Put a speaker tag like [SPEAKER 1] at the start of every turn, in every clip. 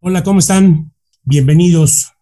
[SPEAKER 1] Hola, ¿cómo están? Bienvenidos.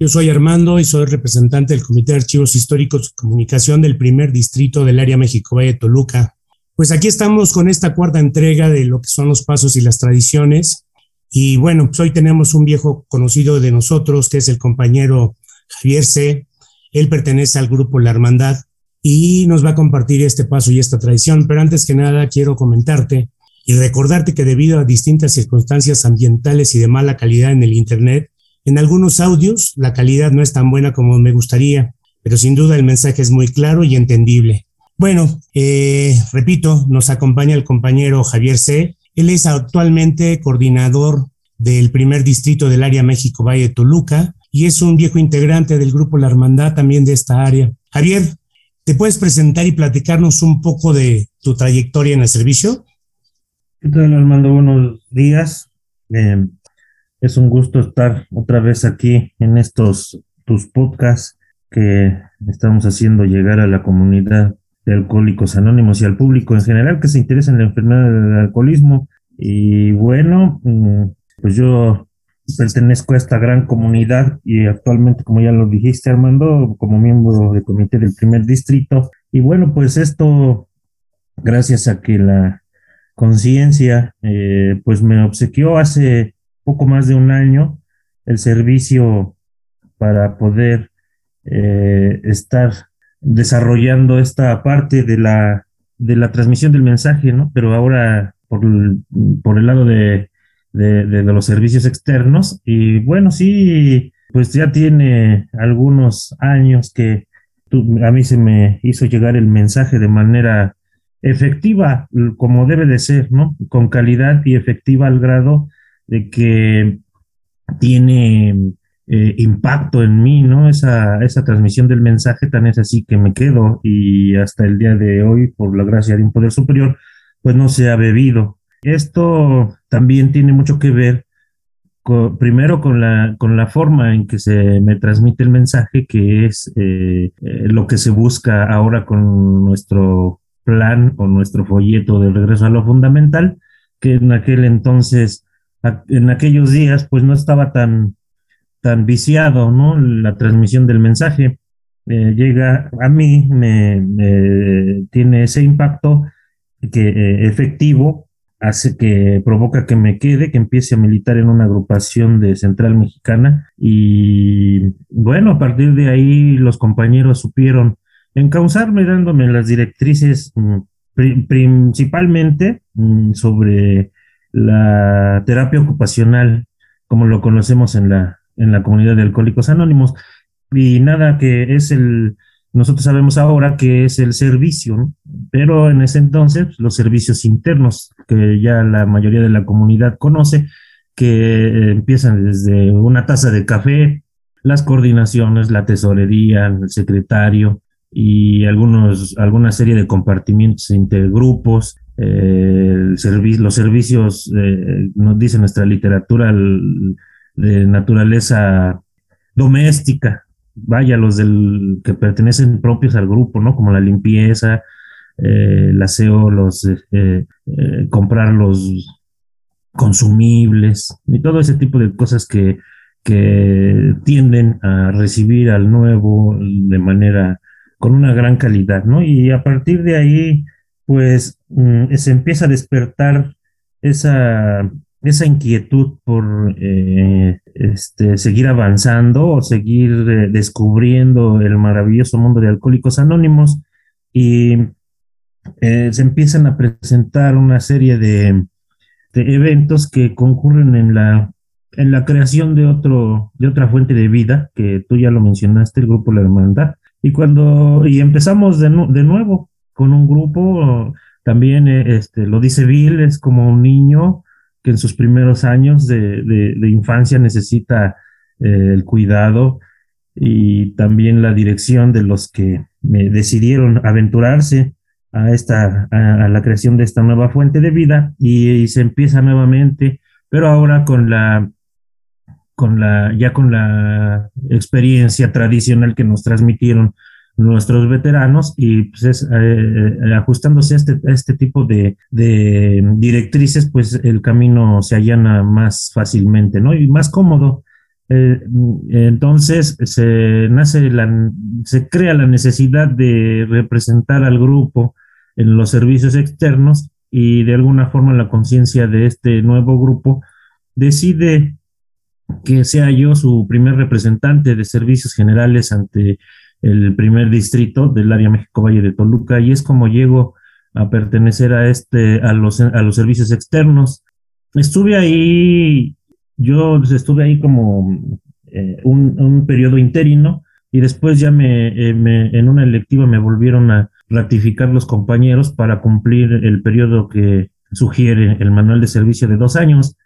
[SPEAKER 1] Yo soy Armando y soy representante del Comité de Archivos Históricos y Comunicación del primer distrito del área México Valle Toluca. Pues aquí estamos con esta cuarta entrega de lo que son los pasos y las tradiciones. Y bueno, pues hoy tenemos un viejo conocido de nosotros, que es el compañero Javier C. Él pertenece al grupo La Hermandad y nos va a compartir este paso y esta tradición. Pero antes que nada, quiero comentarte y recordarte que debido a distintas circunstancias ambientales y de mala calidad en el Internet, en algunos audios la calidad no es tan buena como me gustaría, pero sin duda el mensaje es muy claro y entendible. Bueno, eh, repito, nos acompaña el compañero Javier C. Él es actualmente coordinador del primer distrito del área México Valle Toluca y es un viejo integrante del grupo La Hermandad también de esta área. Javier, ¿te puedes presentar y platicarnos un poco de tu trayectoria en el servicio?
[SPEAKER 2] ¿Qué tal, Armando? Buenos días. Eh, es un gusto estar otra vez aquí en estos tus podcasts que estamos haciendo llegar a la comunidad de alcohólicos anónimos y al público en general que se interesa en la enfermedad del alcoholismo. Y bueno, mm, pues yo pertenezco a esta gran comunidad y actualmente, como ya lo dijiste, Armando, como miembro del comité del primer distrito. Y bueno, pues esto, gracias a que la conciencia, eh, pues me obsequió hace poco más de un año el servicio para poder eh, estar desarrollando esta parte de la, de la transmisión del mensaje, ¿no? Pero ahora por el, por el lado de, de, de, los servicios externos. Y bueno, sí, pues ya tiene algunos años que a mí se me hizo llegar el mensaje de manera efectiva, como debe de ser, ¿no? Con calidad y efectiva al grado de que tiene eh, impacto en mí, ¿no? Esa, esa transmisión del mensaje tan es así que me quedo y hasta el día de hoy, por la gracia de un poder superior, pues no se ha bebido. Esto también tiene mucho que ver primero con la, con la forma en que se me transmite el mensaje, que es eh, eh, lo que se busca ahora con nuestro plan o nuestro folleto de regreso a lo fundamental, que en aquel entonces, en aquellos días, pues no estaba tan, tan viciado, ¿no? La transmisión del mensaje. Eh, llega a mí, me, tiene ese impacto que eh, efectivo, hace que provoca que me quede, que empiece a militar en una agrupación de Central Mexicana y bueno, a partir de ahí los compañeros supieron encauzarme dándome las directrices mm, principalmente mm, sobre la terapia ocupacional, como lo conocemos en la, en la comunidad de Alcohólicos Anónimos, y nada que es el, nosotros sabemos ahora que es el servicio, pero en ese entonces los servicios internos, que ya la mayoría de la comunidad conoce, que eh, empiezan desde una taza de café, las coordinaciones, la tesorería, el secretario, y algunos, alguna serie de compartimientos intergrupos, eh, los servicios, eh, nos dice nuestra literatura, de naturaleza doméstica, vaya, los del, que pertenecen propios al grupo, ¿no? Como la limpieza, eh, el aseo, los, comprar los consumibles y todo ese tipo de cosas que, que tienden a recibir al nuevo de manera con una gran calidad, ¿no? Y a partir de ahí, pues mm, se empieza a despertar esa, esa inquietud por eh, este, seguir avanzando o seguir eh, descubriendo el maravilloso mundo de Alcohólicos Anónimos y eh, se empiezan a presentar una serie de, de, eventos que concurren en la, en la creación de, otro, de otra fuente de vida, que tú ya lo mencionaste, el grupo La Hermandad, y cuando, y empezamos de, nuevo con un grupo, también eh, este, lo dice Bill, es como un niño que en sus primeros años de, infancia necesita eh, el cuidado y también la dirección de los que decidieron aventurarse a esta a, la creación de esta nueva fuente de vida y, se empieza nuevamente pero ahora con la con la, ya con la experiencia tradicional que nos transmitieron nuestros veteranos y pues es, eh, eh, ajustándose a este, este tipo de, directrices, pues el camino se allana más fácilmente, ¿no? Y más cómodo. Eh, entonces se nace la, se crea la necesidad de representar al grupo en los servicios externos y de alguna forma la conciencia de este nuevo grupo decide que sea yo su primer representante de servicios generales ante el primer distrito del área México Valle de Toluca y es como llego a pertenecer a este a los a los servicios externos. Estuve ahí yo estuve ahí como eh, un, un, periodo interino y después ya eh, me, en una electiva me volvieron a ratificar los compañeros para cumplir el periodo que sugiere el manual de servicio de dos años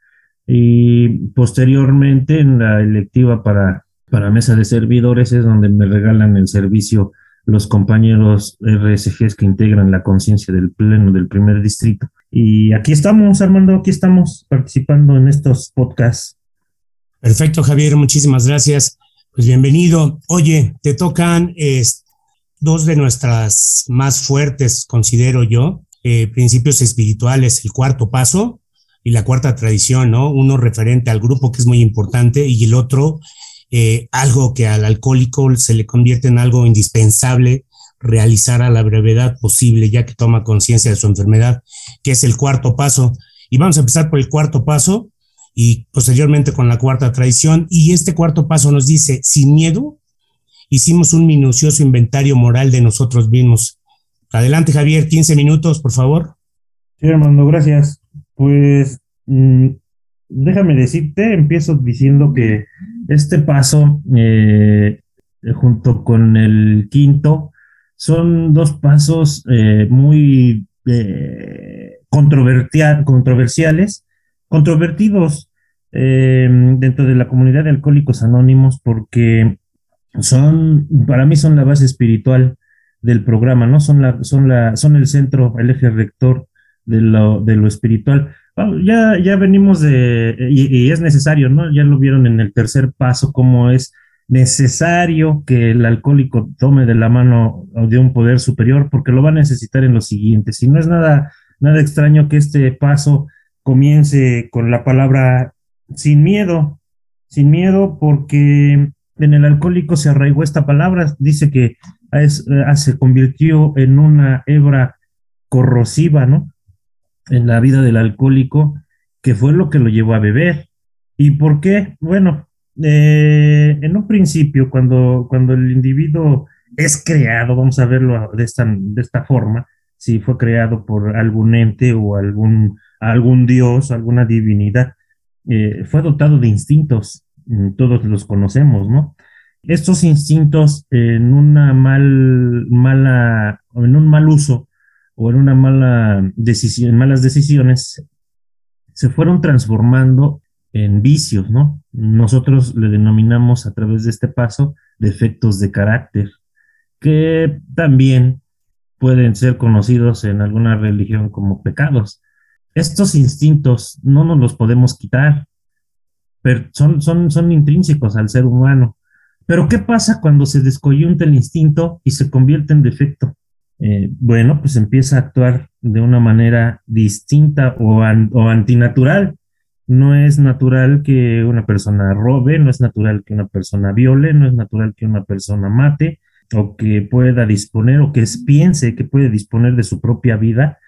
[SPEAKER 2] y posteriormente en la electiva para para mesa de servidores es donde me regalan el servicio los compañeros RSGs que integran la conciencia del pleno del primer distrito. Y aquí estamos, Armando, aquí estamos participando en estos podcasts.
[SPEAKER 1] Perfecto, Javier, muchísimas gracias. Pues bienvenido. Oye, te tocan dos de nuestras más fuertes, considero yo, eh, principios espirituales, el cuarto paso y la cuarta tradición, ¿no? Uno referente al grupo que es muy importante y el otro eh, algo que al alcohólico se le convierte en algo indispensable realizar a la brevedad posible, ya que toma conciencia de su enfermedad, que es el cuarto paso. Y vamos a empezar por el cuarto paso y posteriormente con la cuarta tradición. Y este cuarto paso nos dice, sin miedo, hicimos un minucioso inventario moral de nosotros mismos. Adelante, Javier, 15 minutos, por favor.
[SPEAKER 2] Sí, Armando, gracias. Pues mm, déjame decirte, empiezo diciendo que este paso, eh, junto con el quinto, son dos pasos eh, muy eh, controversiales, controvertidos dentro de la comunidad de alcohólicos anónimos, porque son, para mí son la base espiritual del programa, ¿no? Son, la, son, la, son el centro, el eje rector de lo, de lo espiritual ya, ya venimos de, y, es necesario, ¿no? Ya lo vieron en el tercer paso, cómo es necesario que el alcohólico tome de la mano de un poder superior, porque lo va a necesitar en lo siguiente. Si no es nada, nada extraño que este paso comience con la palabra sin miedo, sin miedo, porque en el alcohólico se arraigó esta palabra, dice que es, eh, se convirtió en una hebra corrosiva, ¿no? En la vida del alcohólico, que fue lo que lo llevó a beber. ¿Y por qué? Bueno, eh, en un principio, cuando, cuando el individuo es creado, vamos a verlo de esta, de esta forma, si fue creado por algún ente o algún, algún dios, alguna divinidad, eh, fue dotado de instintos, mm, todos los conocemos, ¿no? Estos instintos en una mal, mala, en un mal uso, o en una mala decisión, malas decisiones, se fueron transformando en vicios, ¿no? Nosotros le denominamos a través de este paso defectos de carácter, que también pueden ser conocidos en alguna religión como pecados. Estos instintos no nos los podemos quitar, pero son, son, son intrínsecos al ser humano. Pero ¿qué pasa cuando se descoyunta el instinto y se convierte en defecto? Eh, bueno, pues empieza a actuar de una manera distinta o, o, antinatural. No es natural que una persona robe, no es natural que una persona viole, no es natural que una persona mate o que pueda disponer o que piense que puede disponer de su propia vida.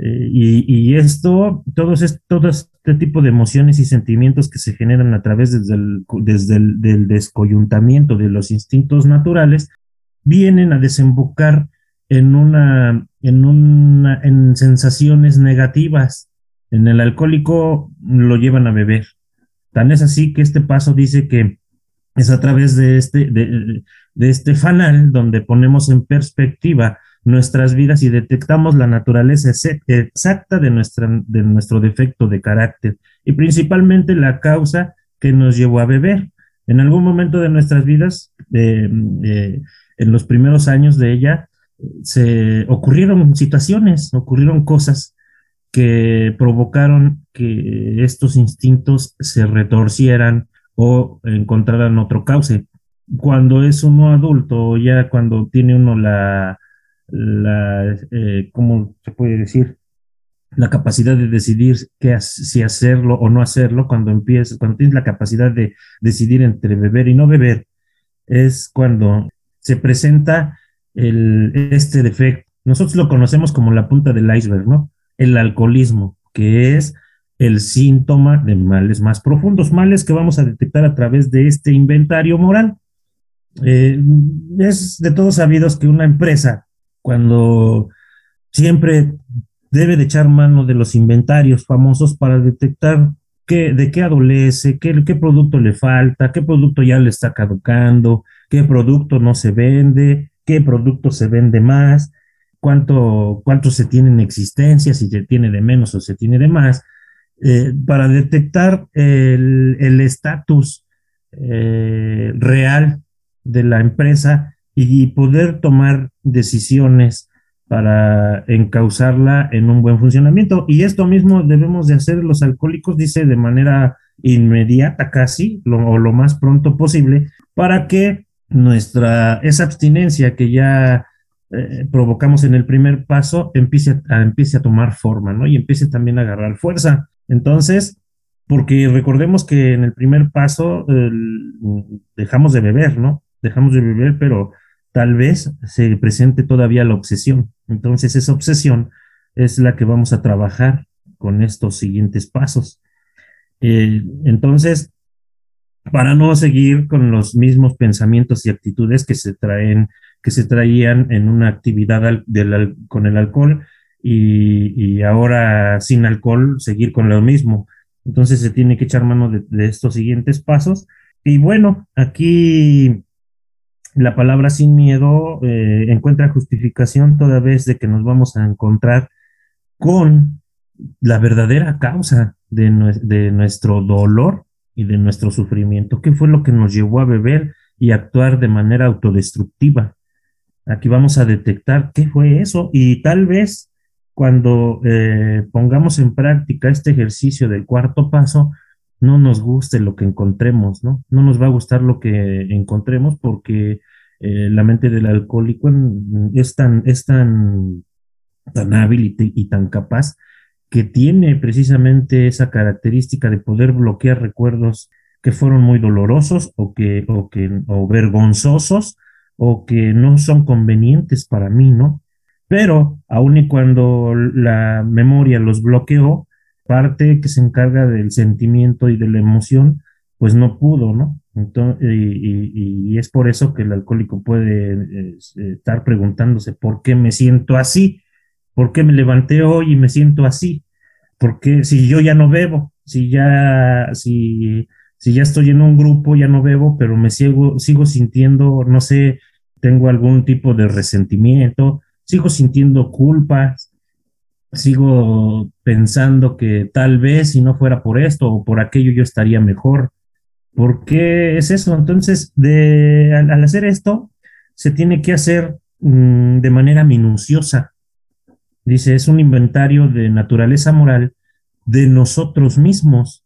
[SPEAKER 2] Eh, y, esto, todos todo este tipo de emociones y sentimientos que se generan a través desde desde el del descoyuntamiento de los instintos naturales, vienen a desembocar en una, en una, en sensaciones negativas. En el alcohólico lo llevan a beber. Tan es así que este paso dice que es a través de este, de, este fanal donde ponemos en perspectiva nuestras vidas y detectamos la naturaleza exacta de, nuestra, de nuestro defecto de carácter y principalmente la causa que nos llevó a beber. En algún momento de nuestras vidas, eh, eh, en los primeros años de ella, se ocurrieron situaciones, ocurrieron cosas que provocaron que estos instintos se retorcieran o encontraran otro cauce. cuando es uno adulto, ya cuando tiene uno la, la eh, ¿cómo se puede decir? La capacidad de decidir qué, si hacerlo o no hacerlo, cuando empiezas, cuando tienes la capacidad de decidir entre beber y no beber, es cuando se presenta este defecto. Nosotros lo conocemos como la punta del iceberg, ¿no? El alcoholismo, que es el síntoma de males más profundos, males que vamos a detectar a través de este inventario moral. Eh, es de todos sabidos que una empresa, cuando siempre debe de echar mano de los inventarios famosos para detectar de qué adolece, qué producto le falta, qué producto ya le está caducando, qué producto no se vende, qué producto se vende más, cuánto, cuánto se tiene en existencia, si se tiene de menos o se tiene de más, eh, para detectar el estatus eh, real de la empresa y poder tomar decisiones para encauzarla en un buen funcionamiento. Y esto mismo debemos de hacer los alcohólicos, dice, de manera inmediata casi, o lo más pronto posible, para que nuestra, esa abstinencia que ya eh, provocamos en el primer paso empiece a, empiece a tomar forma, ¿no? Y empiece también a agarrar fuerza. Entonces, porque recordemos que en el primer paso dejamos de beber, ¿no? Dejamos de beber, pero tal vez se presente todavía la obsesión. Entonces, esa obsesión es la que vamos a trabajar con estos siguientes pasos. Eh, entonces, para no seguir con los mismos pensamientos y actitudes que se traen, que se traían en una actividad con el alcohol y, ahora sin alcohol seguir con lo mismo. Entonces se tiene que echar mano de, estos siguientes pasos. Y bueno, aquí la palabra sin miedo eh, encuentra justificación toda vez de que nos vamos a encontrar con la verdadera causa de nuestro dolor y de nuestro sufrimiento. ¿Qué fue lo que nos llevó a beber y actuar de manera autodestructiva? Aquí vamos a detectar qué fue eso y tal vez cuando eh, pongamos en práctica este ejercicio del cuarto paso, no nos guste lo que encontremos, ¿no? No nos va a gustar lo que encontremos porque eh, la mente del alcohólico es tan, es tan, tan hábil y tan capaz que tiene precisamente esa característica de poder bloquear recuerdos que fueron muy dolorosos o que, o que, o vergonzosos o que no son convenientes para mí, ¿no? Pero aun y cuando la memoria los bloqueó, parte que se encarga del sentimiento y de la emoción, pues no pudo, ¿no? Entonces, y, y, es por eso que el alcohólico puede eh, estar preguntándose por qué me siento así, ¿Por qué me levanté hoy y me siento así? Porque si yo ya no bebo, si ya, si, ya estoy en un grupo, ya no bebo, pero me sigo, sigo sintiendo, no sé, tengo algún tipo de resentimiento, sigo sintiendo culpas, sigo pensando que tal vez si no fuera por esto o por aquello yo estaría mejor. ¿Por qué es eso? Entonces, al, hacer esto, se tiene que hacer mm, de manera minuciosa. Dice, es un inventario de naturaleza moral de nosotros mismos,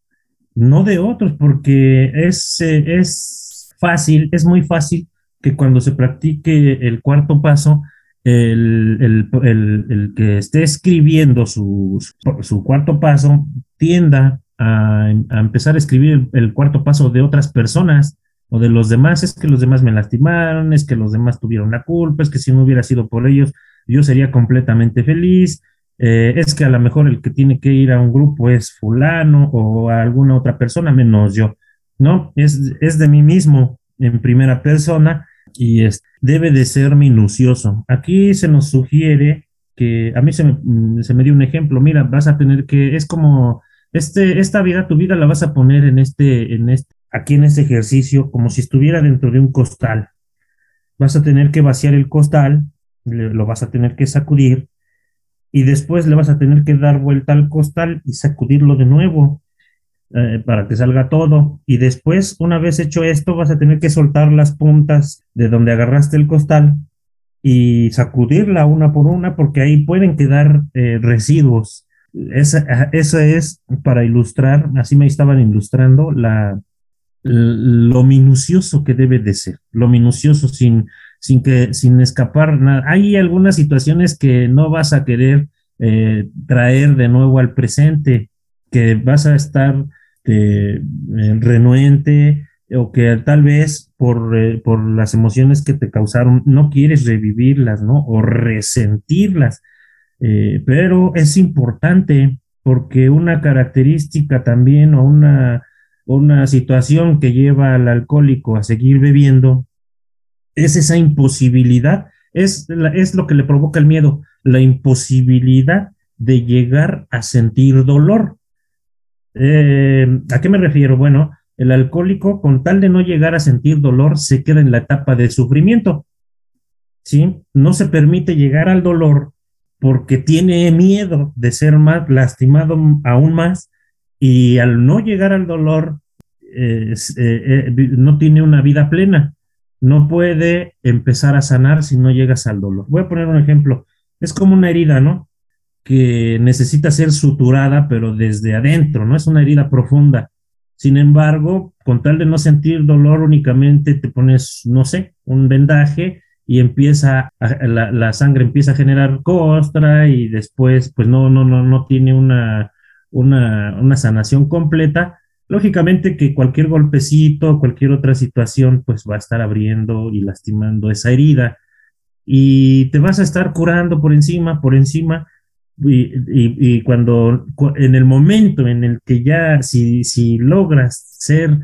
[SPEAKER 2] no de otros, porque es, eh, es fácil, es muy fácil que cuando se practique el cuarto paso, el, que esté escribiendo su, su, cuarto paso tienda a, a, empezar a escribir el cuarto paso de otras personas o de los demás, es que los demás me lastimaron, es que los demás tuvieron la culpa, es que si no hubiera sido por ellos, yo sería completamente feliz. Eh, es que a lo mejor el que tiene que ir a un grupo es fulano o a alguna otra persona menos yo, ¿no? Es, es de mí mismo en primera persona y es, debe de ser minucioso. Aquí se nos sugiere que a mí se me, mm, se me dio un ejemplo, mira, vas a tener que, es como, este, esta vida, tu vida la vas a poner en este, en este, aquí en este ejercicio, como si estuviera dentro de un costal. Vas a tener que vaciar el costal lo vas a tener que sacudir y después le vas a tener que dar vuelta al costal y sacudirlo de nuevo eh, para que salga todo. Y después, una vez hecho esto, vas a tener que soltar las puntas de donde agarraste el costal y sacudirla una por una porque ahí pueden quedar eh, residuos. Esa, eso es para ilustrar, así me estaban ilustrando la, lo minucioso que debe de ser, lo minucioso sin, sin, que, sin escapar nada. Hay algunas situaciones que no vas a querer eh, traer de nuevo al presente, que vas a estar eh, renuente o que tal vez por, eh, por las emociones que te causaron no quieres revivirlas, ¿no? O resentirlas. pero es importante porque una característica también o una una situación que lleva al alcohólico a seguir bebiendo, es esa imposibilidad, es, es lo que le provoca el miedo, la imposibilidad de llegar a sentir dolor. Eh, ¿A qué me refiero? Bueno, el alcohólico, con tal de no llegar a sentir dolor, se queda en la etapa de sufrimiento. ¿Sí? No se permite llegar al dolor porque tiene miedo de ser más lastimado aún más y al no llegar al dolor, eh, eh, no tiene una vida plena. No puede empezar a sanar si no llegas al dolor. Voy a poner un ejemplo. Es como una herida, ¿no? Que necesita ser suturada, pero desde adentro, ¿no? Es una herida profunda. Sin embargo, con tal de no sentir dolor, únicamente te pones, no sé, un vendaje y empieza, la, la, sangre empieza a generar costra y después, pues no, no, no, no tiene una, una, sanación completa, lógicamente que cualquier golpecito, cualquier otra situación, pues va a estar abriendo y lastimando esa herida. Y te vas a estar curando por encima, por encima, y, cuando, en el momento en el que ya, si, si logras ser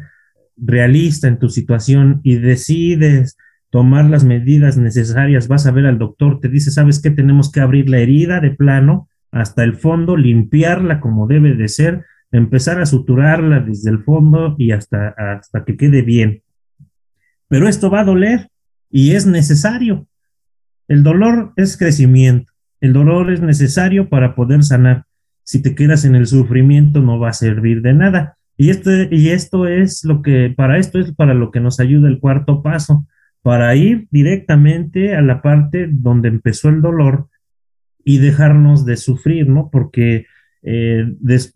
[SPEAKER 2] realista en tu situación y decides tomar las medidas necesarias, vas a ver al doctor, te dice, ¿sabes qué? Tenemos que abrir la herida de plano hasta el fondo, limpiarla como debe de ser, empezar a suturarla desde el fondo y hasta, hasta que quede bien. Pero esto va a doler y es necesario. El dolor es crecimiento, el dolor es necesario para poder sanar. Si te quedas en el sufrimiento no va a servir de nada. Y esto, y esto es lo que, para esto es para lo que nos ayuda el cuarto paso, para ir directamente a la parte donde empezó el dolor y dejarnos de sufrir, ¿no? Porque eh,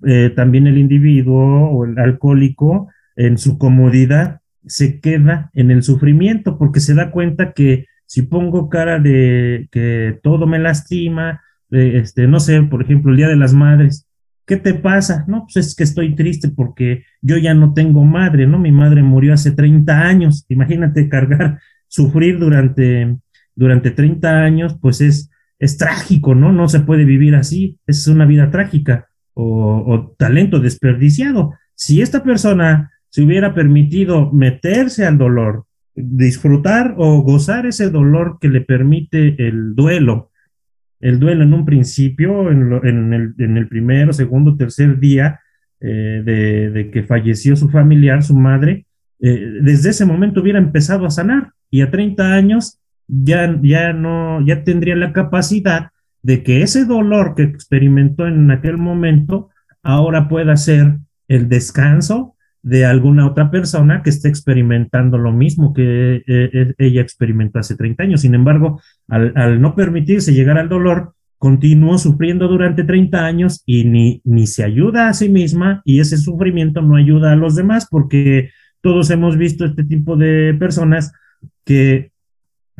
[SPEAKER 2] eh, también el individuo o el alcohólico en su comodidad se queda en el sufrimiento porque se da cuenta que si pongo cara de que todo me lastima, este, no sé, por ejemplo, el Día de las Madres, ¿qué te pasa? No, pues es que estoy triste porque yo ya no tengo madre, ¿no? Mi madre murió hace 30 años, imagínate cargar, sufrir durante, durante 30 años, pues es, es trágico, ¿no? No se puede vivir así, es una vida trágica o, talento desperdiciado. Si esta persona se hubiera permitido meterse al dolor, disfrutar o gozar ese dolor que le permite el duelo, el duelo en un principio, en, el, en primero, segundo, tercer día eh, de, que falleció su familiar, su madre, eh, desde ese momento hubiera empezado a sanar y a 30 años ya, ya no, ya tendría la capacidad de que ese dolor que experimentó en aquel momento ahora pueda ser el descanso de alguna otra persona que esté experimentando lo mismo que eh, eh, ella experimentó hace 30 años. Sin embargo, al, al, no permitirse llegar al dolor, continuó sufriendo durante 30 años y ni, ni se ayuda a sí misma y ese sufrimiento no ayuda a los demás porque todos hemos visto este tipo de personas que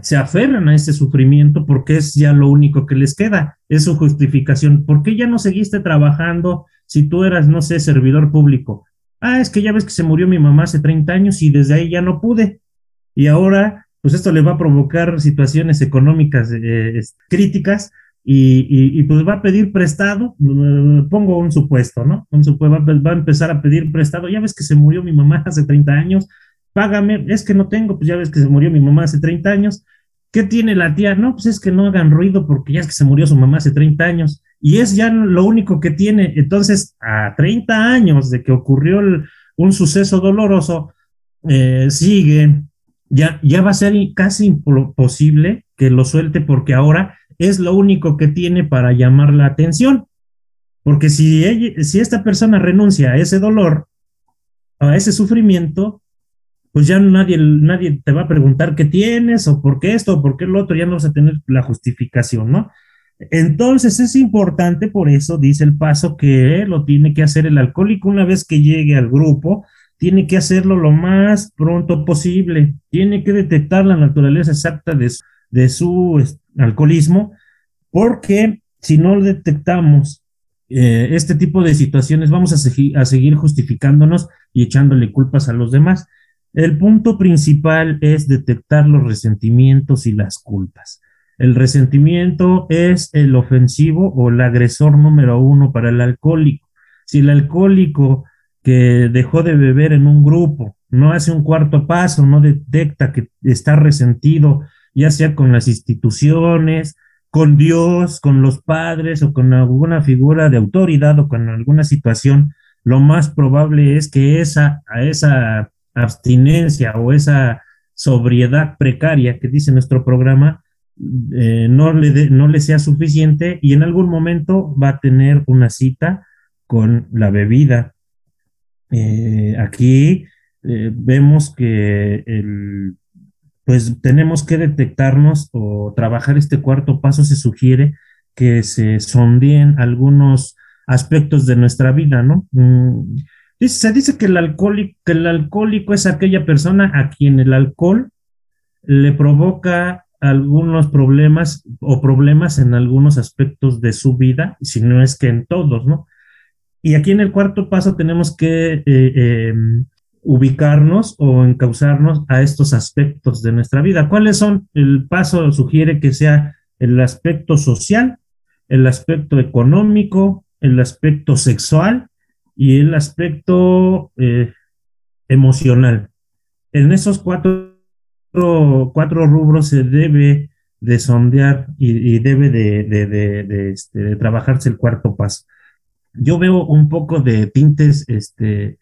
[SPEAKER 2] se aferran a ese sufrimiento porque es ya lo único que les queda, es su justificación. ¿Por qué ya no seguiste trabajando si tú eras, no sé, servidor público? Ah, es que ya ves que se murió mi mamá hace 30 años y desde ahí ya no pude. Y ahora, pues esto le va a provocar situaciones económicas eh, críticas y, pues va a pedir prestado, pongo un supuesto, ¿no? Un supuesto, va, va a empezar a pedir prestado, ya ves que se murió mi mamá hace 30 años, págame, es que no tengo, pues ya ves que se murió mi mamá hace 30 años. ¿Qué tiene la tía? No, pues es que no hagan ruido porque ya es que se murió su mamá hace 30 años y es ya lo único que tiene. Entonces, a 30 años de que ocurrió un suceso doloroso, eh, sigue, ya, ya va a ser casi imposible que lo suelte porque ahora es lo único que tiene para llamar la atención. Porque si, si esta persona renuncia a ese dolor, a ese sufrimiento, pues ya nadie, nadie te va a preguntar qué tienes o por qué esto o por qué lo otro, ya no vas a tener la justificación, ¿no? Entonces es importante, por eso dice el paso, que lo tiene que hacer el alcohólico una vez que llegue al grupo, tiene que hacerlo lo más pronto posible, tiene que detectar la naturaleza exacta de, de su alcoholismo, porque si no detectamos eh, este tipo de situaciones, vamos a, a seguir justificándonos y echándole culpas a los demás. El punto principal es detectar los resentimientos y las culpas. El resentimiento es el ofensivo o el agresor número uno para el alcohólico. Si el alcohólico que dejó de beber en un grupo no hace un cuarto paso, no detecta que está resentido, ya sea con las instituciones, con Dios, con los padres o con alguna figura de autoridad o con alguna situación, lo más probable es que esa, a esa abstinencia o esa sobriedad precaria que dice nuestro programa eh, no, le no le sea suficiente y en algún momento va a tener una cita con la bebida. Eh, aquí eh, vemos que el, pues tenemos que detectarnos o trabajar este cuarto paso. Se sugiere que se sondeen algunos aspectos de nuestra vida, ¿no? Mm, se dice que el, alcohólico, es aquella persona a quien el alcohol le provoca algunos problemas o problemas en algunos aspectos de su vida, si no es que en todos, ¿no? Y aquí en el cuarto paso tenemos que eh, em, ubicarnos o encauzarnos a estos aspectos de nuestra vida. ¿Cuáles son? El paso sugiere que sea el aspecto social, el aspecto económico, el aspecto sexual y el aspecto eh, emocional. En esos cuatro, cuatro rubros se debe de sondear y, debe de, este, de, trabajarse el cuarto paso. Yo veo un poco de tintes este,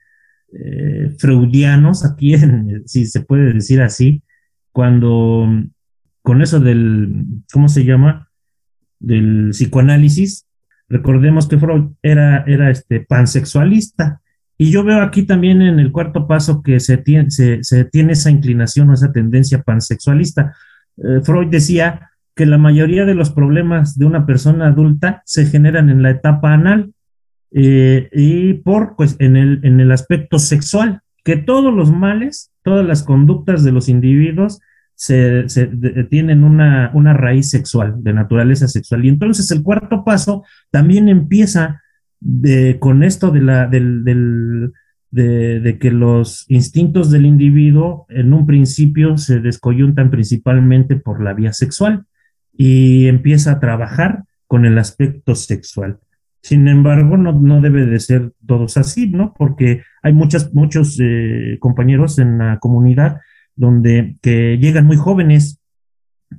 [SPEAKER 2] eh, freudianos aquí, si se puede decir así, cuando con eso del, ¿cómo se llama? Del psicoanálisis, recordemos que Freud era, era este pansexualista. Y yo veo aquí también en el cuarto paso que se tiene, se, tiene esa inclinación o esa tendencia pansexualista. Eh, Freud decía que la mayoría de los problemas de una persona adulta se generan en la etapa anal eh, y por, pues, en el, en el aspecto sexual, que todos los males, todas las conductas de los individuos se, tienen una, una, raíz sexual, de naturaleza sexual. Y entonces el cuarto paso también empieza con esto de, la, del, de, de, que los instintos del individuo en un principio se descoyuntan principalmente por la vía sexual y empieza a trabajar con el aspecto sexual. Sin embargo, no, no debe de ser todos así, ¿no? Porque hay muchas, muchos eh, compañeros en la comunidad donde que llegan muy jóvenes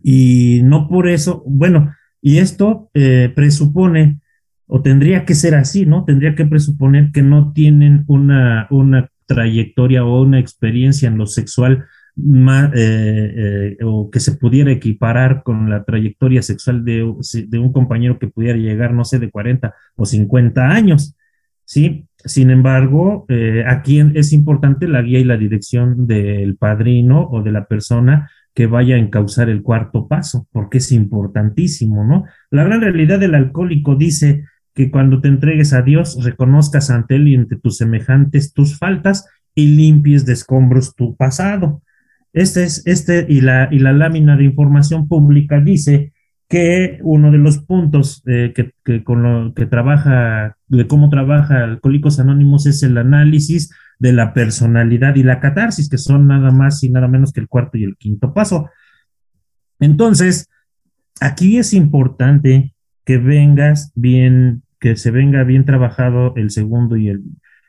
[SPEAKER 2] y no por eso, bueno, y esto eh, presupone o tendría que ser así, ¿no? Tendría que presuponer que no tienen una, una trayectoria o una experiencia en lo sexual más, eh, eh, o que se pudiera equiparar con la trayectoria sexual de, de, un compañero que pudiera llegar, no sé, de 40 o 50 años, ¿sí? Sin embargo, eh, aquí es importante la guía y la dirección del padrino o de la persona que vaya a encauzar el cuarto paso, porque es importantísimo, ¿no? La gran realidad del alcohólico dice que cuando te entregues a Dios, reconozcas ante Él y ante tus semejantes tus faltas y limpies de escombros tu pasado. Este es, este, y la, y la lámina de información pública dice que uno de los puntos eh, que, con lo que trabaja, de cómo trabaja Alcohólicos Anónimos es el análisis de la personalidad y la catarsis, que son nada más y nada menos que el cuarto y el quinto paso. Entonces, aquí es importante que vengas bien, que se venga bien trabajado el segundo y el,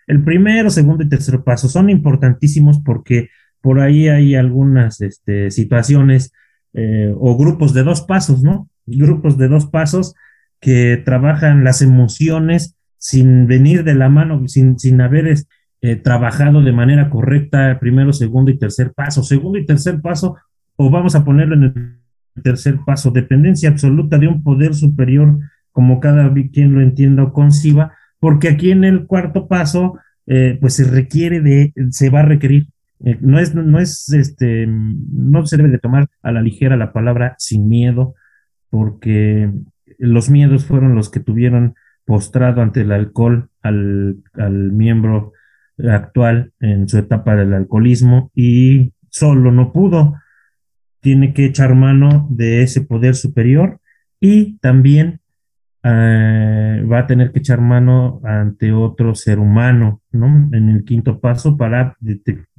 [SPEAKER 2] el primero, segundo y tercer paso. Son importantísimos porque por ahí hay algunas este, situaciones eh, o grupos de dos pasos, ¿no? Grupos de dos pasos que trabajan las emociones sin venir de la mano, sin, sin haber eh, trabajado de manera correcta primero, segundo y tercer paso. Segundo y tercer paso, o vamos a ponerlo en el tercer paso, dependencia absoluta de un poder superior, como cada quien lo entienda o conciba, porque aquí en el cuarto paso, eh, pues se requiere de, se va a requerir eh, no es, no es, este, no se debe de tomar a la ligera la palabra sin miedo, porque los miedos fueron los que tuvieron postrado ante el alcohol al, al miembro actual en su etapa del alcoholismo y solo no pudo. Tiene que echar mano de ese poder superior y también eh, va a tener que echar mano ante otro ser humano, ¿no? En el quinto paso para,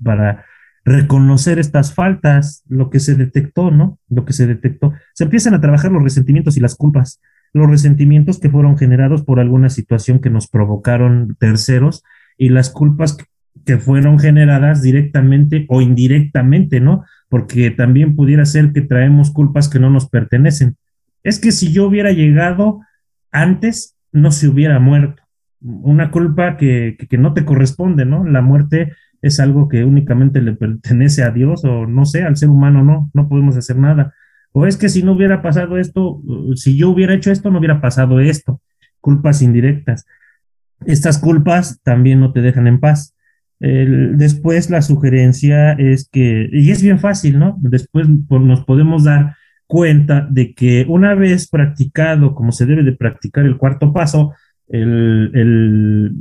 [SPEAKER 2] para reconocer estas faltas, lo que se detectó, ¿no? Lo que se detectó. Se empiezan a trabajar los resentimientos y las culpas, los resentimientos que fueron generados por alguna situación que nos provocaron terceros y las culpas que fueron generadas directamente o indirectamente, ¿no? Porque también pudiera ser que traemos culpas que no nos pertenecen. Es que si yo hubiera llegado antes, no se hubiera muerto. Una culpa que, que, no te corresponde, ¿no? La muerte es algo que únicamente le pertenece a Dios o no sé, al ser humano no, no podemos hacer nada. O es que si no hubiera pasado esto, si yo hubiera hecho esto, no hubiera pasado esto. Culpas indirectas. Estas culpas también no te dejan en paz. después la sugerencia es que, y es bien fácil, ¿no? Después nos podemos dar cuenta de que una vez practicado como se debe de practicar el cuarto paso, el, el,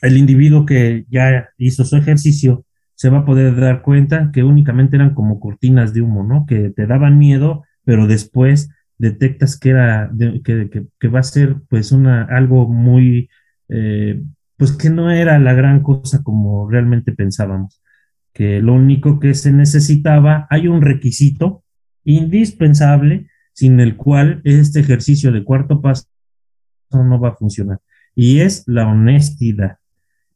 [SPEAKER 2] el individuo que ya hizo su ejercicio se va a poder dar cuenta que únicamente eran como cortinas de humo, ¿no? Que te daban miedo, pero después detectas que era, que, que, va a ser pues una, algo muy, eh, pues que no era la gran cosa como realmente pensábamos, que lo único que se necesitaba, hay un requisito indispensable sin el cual este ejercicio de cuarto paso no va a funcionar, y es la honestidad.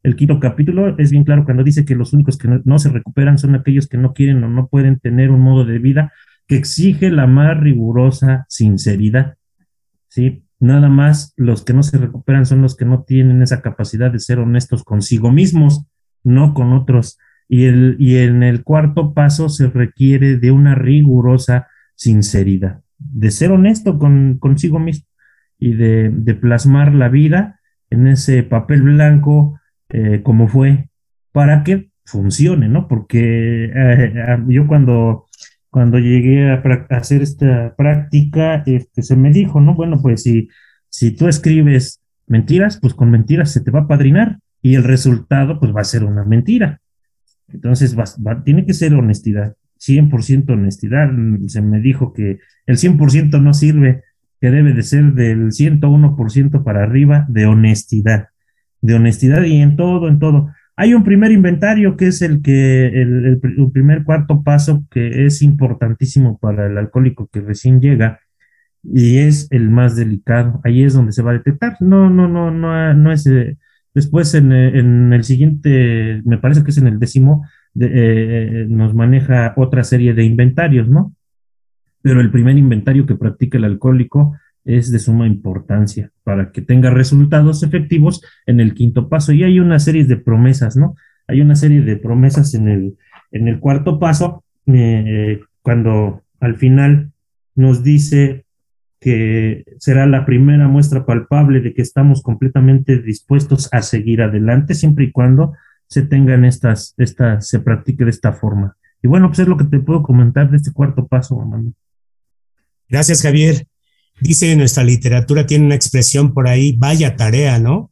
[SPEAKER 2] El quinto capítulo es bien claro cuando dice que los únicos que no, se recuperan son aquellos que no quieren o no pueden tener un modo de vida que exige la más rigurosa sinceridad. ¿sí? Nada más los que no se recuperan son los que no tienen esa capacidad de ser honestos consigo mismos, no con otros. Y, el, y en el cuarto paso se requiere de una rigurosa sinceridad, de ser honesto con, consigo mismo y de, de plasmar la vida en ese papel blanco eh, como fue, para que funcione, ¿no? Porque eh, yo cuando, cuando llegué a, hacer esta práctica, este, se me dijo, ¿no? Bueno, pues si, si tú escribes mentiras, pues con mentiras se te va a padrinar y el resultado, pues va a ser una mentira. Entonces, va, tiene que ser honestidad, 100% honestidad. Se me dijo que el 100% no sirve, que debe de ser del 101% para arriba de honestidad de honestidad y en todo, en todo. Hay un primer inventario que es el que, el, primer cuarto paso que es importantísimo para el alcohólico que recién llega y es el más delicado. Ahí es donde se va a detectar. No, no, no, no, no es. Eh, después en, en, el siguiente, me parece que es en el décimo, eh, nos maneja otra serie de inventarios, ¿no? Pero el primer inventario que practica el alcohólico es de suma importancia para que tenga resultados efectivos en el quinto paso. Y hay una serie de promesas, ¿no? Hay una serie de promesas en el, en el cuarto paso, eh, cuando al final nos dice que será la primera muestra palpable de que estamos completamente dispuestos a seguir adelante, siempre y cuando se tengan estas, estas, se practique de esta forma. Y bueno, pues es lo que te puedo comentar de este cuarto paso, mamá.
[SPEAKER 1] Gracias, Javier. Dice nuestra literatura, tiene una expresión por ahí, vaya tarea, ¿no?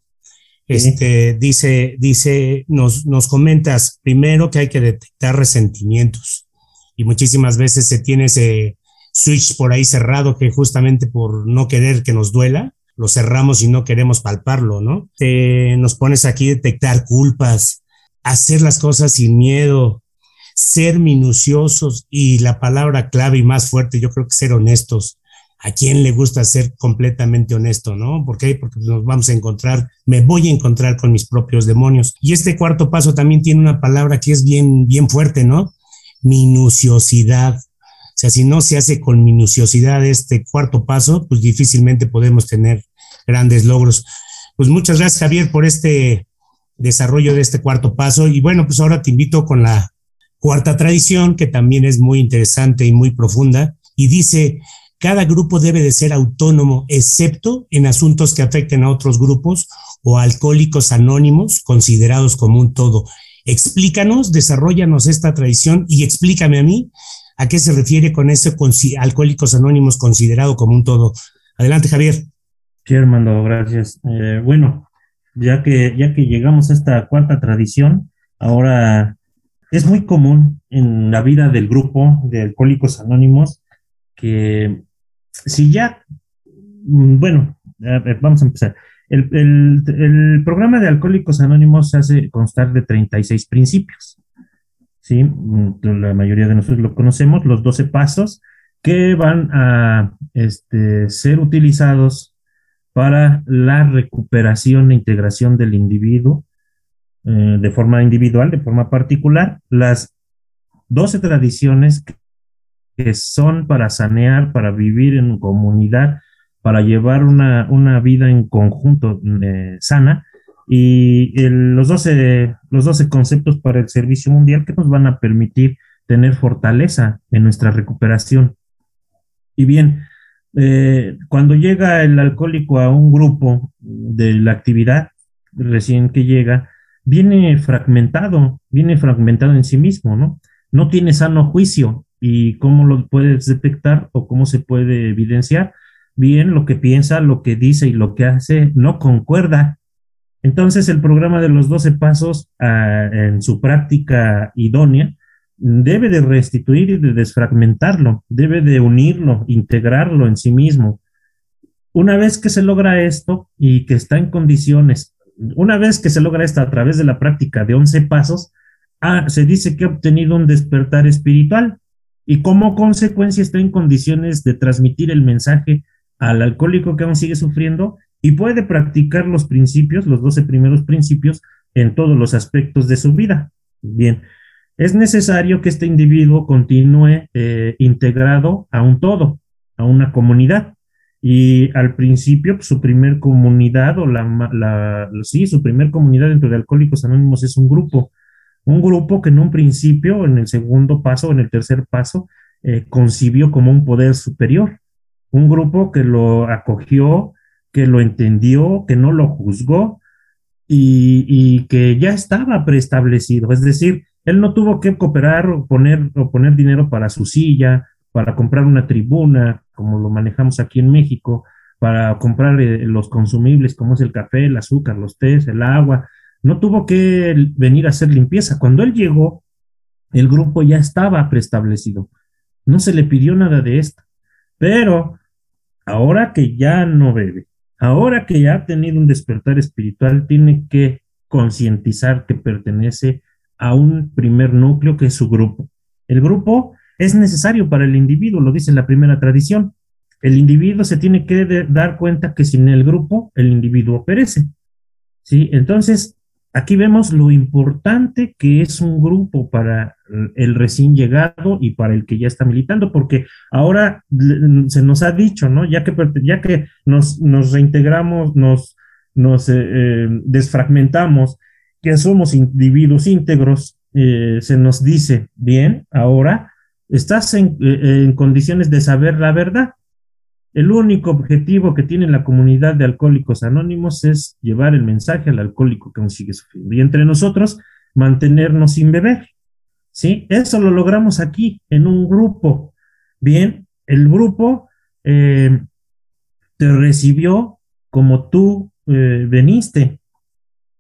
[SPEAKER 1] Este, dice, dice, nos, nos comentas primero que hay que detectar resentimientos y muchísimas veces se tiene ese switch por ahí cerrado que justamente por no querer que nos duela, lo cerramos y no queremos palparlo, ¿no? Te, nos pones aquí detectar culpas, hacer las cosas sin miedo, ser minuciosos y la palabra clave y más fuerte, yo creo que ser honestos a quién le gusta ser completamente honesto, ¿no? ¿Por qué? Porque nos vamos a encontrar, me voy a encontrar con mis propios demonios. Y este cuarto paso también tiene una palabra que es bien, bien fuerte, ¿no? Minuciosidad. O sea, si no se hace con minuciosidad este cuarto paso, pues difícilmente podemos tener grandes logros. Pues muchas gracias, Javier, por este desarrollo de este cuarto paso. Y bueno, pues ahora te invito con la cuarta tradición, que también es muy interesante y muy profunda, y dice, cada grupo debe de ser autónomo, excepto en asuntos que afecten a otros grupos o alcohólicos anónimos considerados como un todo. Explícanos, desarrollanos esta tradición y explícame a mí a qué se refiere con ese alcohólicos anónimos considerado como un todo. Adelante, Javier.
[SPEAKER 2] Sí, Armando, gracias. Eh, bueno, ya que, ya que llegamos a esta cuarta tradición, ahora es muy común en la vida del grupo de Alcohólicos Anónimos que si ya, mm, bueno, vamos a empezar. El, el, programa de Alcohólicos Anónimos hace constar de 36 principios. ¿sí? Mm, la mayoría de nosotros lo conocemos, los 12 pasos que van a este, ser utilizados para la recuperación e integración del individuo eh, de forma individual, de forma particular, las 12 tradiciones que, son para sanear, para vivir en comunidad, para llevar una, una vida en conjunto eh, sana, y los, 12, los 12 conceptos para el servicio mundial que nos van a permitir tener fortaleza en nuestra recuperación. Y bien, eh, cuando llega el alcohólico a un grupo de la actividad, recién que llega, viene fragmentado, viene fragmentado en sí mismo, ¿no? No tiene sano juicio. ¿Y cómo lo puedes detectar o cómo se puede evidenciar? Bien, lo que piensa, lo que dice y lo que hace no concuerda. Entonces, el programa de los 12 pasos ah, en su práctica idónea debe de restituir y de desfragmentarlo, debe de unirlo, integrarlo en sí mismo. Una vez que se logra esto y que está en condiciones, una vez que se logra esto a través de la práctica de 11 pasos, ah, se dice que ha obtenido un despertar espiritual y como consecuencia está en condiciones de transmitir el mensaje al alcohólico que aún sigue sufriendo y puede practicar los principios, los 12 primeros principios, en todos los aspectos de su vida. Bien, es necesario que este individuo continúe eh, integrado a un todo, a una comunidad. Y al principio, pues, su primer comunidad o la, la, sí, su primer comunidad dentro de Alcohólicos Anónimos es un grupo. Un grupo que en un principio, en el segundo paso, en el tercer paso, eh, concibió como un poder superior. Un grupo que lo acogió, que lo entendió, que no lo juzgó y, que ya estaba preestablecido. Es decir, él no tuvo que cooperar o poner, o poner dinero para su silla, para comprar una tribuna, como lo manejamos aquí en México, para comprar eh, los consumibles como es el café, el azúcar, los tés, el agua. No tuvo que venir a hacer limpieza. Cuando él llegó, el grupo ya estaba preestablecido. No se le pidió nada de esto. Pero ahora que ya no bebe, ahora que ya ha tenido un despertar espiritual, tiene que concientizar que pertenece a un primer núcleo que es su grupo. El grupo es necesario para el individuo, lo dice la primera tradición. El individuo se tiene que dar cuenta que sin el grupo el individuo perece. ¿Sí? Entonces, aquí vemos lo importante que es un grupo para el recién llegado y para el que ya está militando, porque ahora se nos ha dicho, ¿no? Ya que, ya que nos, reintegramos, nos, eh, eh, desfragmentamos que somos individuos íntegros, eh, se nos dice, bien, ahora estás en, condiciones de saber la verdad. El único objetivo que tiene la comunidad de alcohólicos anónimos es llevar el mensaje al alcohólico que aún sigue sufriendo y entre nosotros mantenernos sin beber. ¿Sí? Eso lo logramos aquí, en un grupo. Bien, el grupo eh, te recibió como tú veniste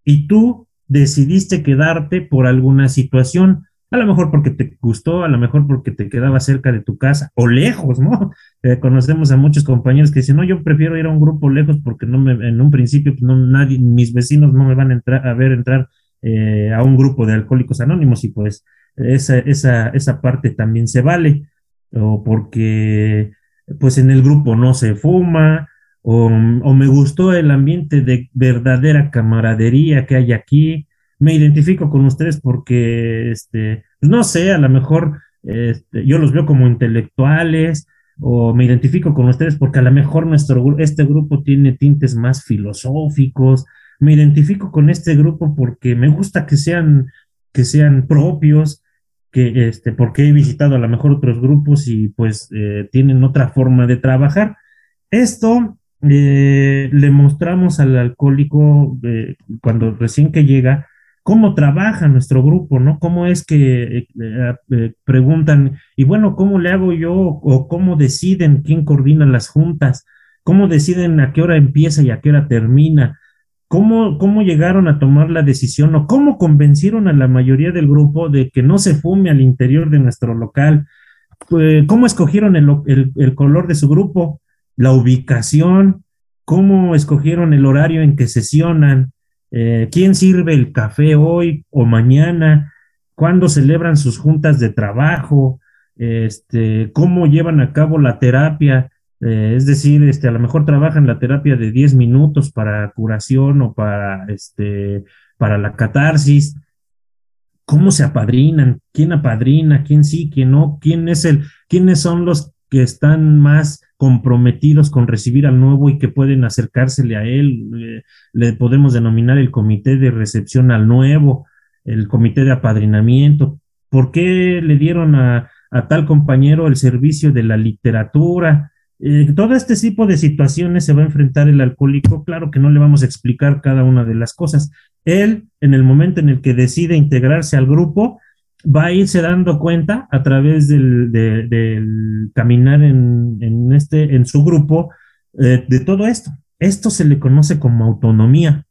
[SPEAKER 2] y tú decidiste quedarte por alguna situación, a lo mejor porque te gustó, a lo mejor porque te quedaba cerca de tu casa o lejos, ¿no? Eh, conocemos a muchos compañeros que dicen, no, yo prefiero ir a un grupo lejos porque no me, en un principio, pues, no, nadie, mis vecinos no me van a entrar a ver entrar eh, a un grupo de alcohólicos anónimos y pues esa, esa, esa parte también se vale, o porque pues en el grupo no se fuma, o, me gustó el ambiente de verdadera camaradería que hay aquí, me identifico con ustedes porque, este, pues no sé, a lo mejor este, yo los veo como intelectuales, o me identifico con ustedes porque a lo mejor nuestro, este grupo tiene tintes más filosóficos, me identifico con este grupo porque me gusta que sean, que sean propios, que, este, porque he visitado a lo mejor otros grupos y pues eh, tienen otra forma de trabajar. Esto eh, le mostramos al alcohólico eh, cuando recién que llega cómo trabaja nuestro grupo, ¿no? Cómo es que eh, preguntan, y bueno, ¿cómo le hago yo o cómo deciden quién coordina las juntas? ¿Cómo deciden a qué hora empieza y a qué hora termina? ¿Cómo, ¿Cómo llegaron a tomar la decisión o cómo convencieron a la mayoría del grupo de que no se fume al interior de nuestro local? Pues, ¿Cómo escogieron el, color de su grupo? La ubicación, cómo escogieron el horario en que sesionan, eh, quién sirve el café hoy o mañana, cuándo celebran sus juntas de trabajo, este, cómo llevan a cabo la terapia, eh, es decir, este, a lo mejor trabajan la terapia de 10 minutos para curación o para, este, para la catarsis. ¿Cómo se apadrinan? ¿Quién apadrina? ¿Quién sí? ¿Quién no? ¿Quién es el, quiénes son los que están más comprometidos con recibir al nuevo y que pueden acercársele a él? Eh, le podemos denominar el comité de recepción al nuevo, el comité de apadrinamiento. ¿Por qué le dieron a, a tal compañero el servicio de la literatura? Eh, todo este tipo de situaciones se va a enfrentar el alcohólico. Claro que no le vamos a explicar cada una de las cosas. Él, en el momento en el que decide integrarse al grupo, va a irse dando cuenta a través del, caminar en, este, en su grupo eh, de todo esto. Esto se le conoce como autonomía.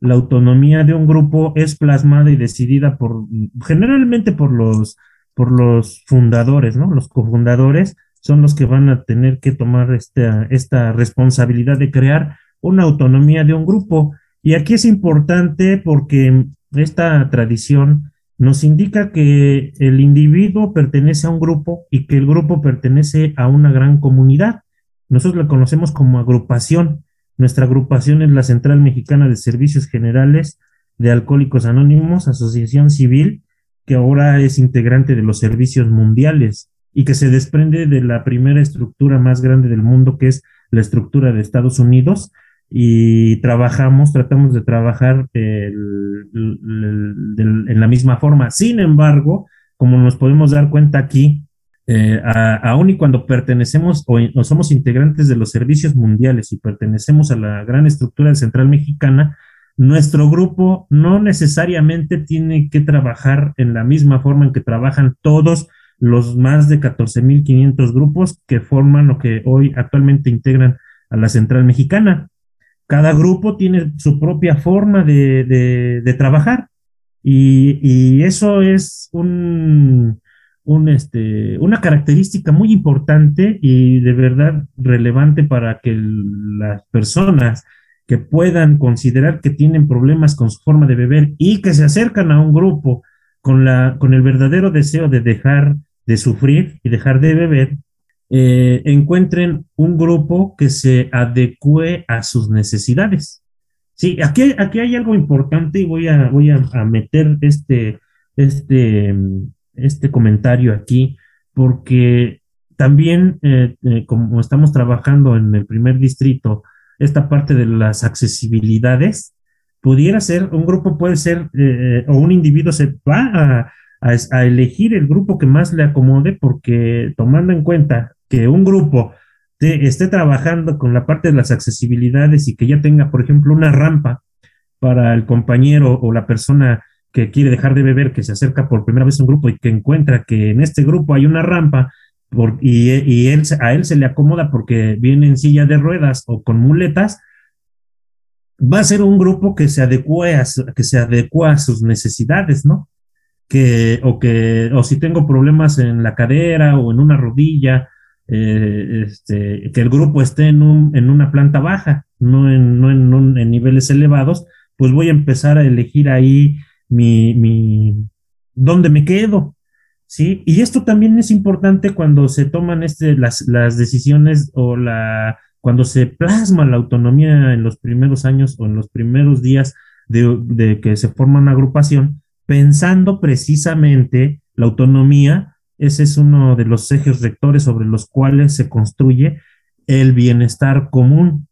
[SPEAKER 2] La autonomía de un grupo es plasmada y decidida por, generalmente por los, por los fundadores, ¿no? Los cofundadores son los que van a tener que tomar esta, esta responsabilidad de crear una autonomía de un grupo. Y aquí es importante porque esta tradición nos indica que el individuo pertenece a un grupo y que el grupo pertenece a una gran comunidad. Nosotros la conocemos como agrupación. Nuestra agrupación es la Central Mexicana de Servicios Generales de Alcohólicos Anónimos, Asociación Civil, que ahora es integrante de los servicios mundiales y que se desprende de la primera estructura más grande del mundo, que es la estructura de Estados Unidos, y trabajamos, tratamos de trabajar en la misma forma. Sin embargo, como nos podemos dar cuenta aquí, eh, aún y cuando pertenecemos o, o, somos integrantes de los servicios mundiales y pertenecemos a la gran estructura central mexicana, nuestro grupo no necesariamente tiene que trabajar en la misma forma en que trabajan todos los más de 14.500 grupos que forman o que hoy actualmente integran a la Central Mexicana. Cada grupo tiene su propia forma de, trabajar. Y, eso es un, este, una característica muy importante y de verdad relevante para que las personas que puedan considerar que tienen problemas con su forma de beber y que se acercan a un grupo con, el verdadero deseo de dejar de sufrir y dejar de beber, eh, encuentren un grupo que se adecue a sus necesidades. Sí, aquí, aquí hay algo importante y voy a, voy a, meter este, este, este comentario aquí, porque también, eh, eh, como estamos trabajando en el primer distrito, esta parte de las accesibilidades, pudiera ser, un grupo puede ser, o un individuo se va a, a, elegir el grupo que más le acomode, porque tomando en cuenta que un grupo esté trabajando con la parte de las accesibilidades y que ya tenga, por ejemplo, una rampa para el compañero o la persona que quiere dejar de beber, que se acerca por primera vez a un grupo y que encuentra que en este grupo hay una rampa y, y él, a él se le acomoda porque viene en silla de ruedas o con muletas, va a ser un grupo que se adecue a, que se adecua a sus necesidades, ¿no? que, o que, o si tengo problemas en la cadera o en una rodilla, eh, este, que el grupo esté en, un, en una planta baja, no, en, no en, niveles elevados, pues voy a empezar a elegir ahí mi, mi, dónde me quedo, ¿sí? Y esto también es importante cuando se toman este, las, las decisiones o la, cuando se plasma la autonomía en los primeros años o en los primeros días de, de que se forma una agrupación, pensando precisamente la autonomía, ese es uno de los ejes rectores sobre los cuales se construye el bienestar común.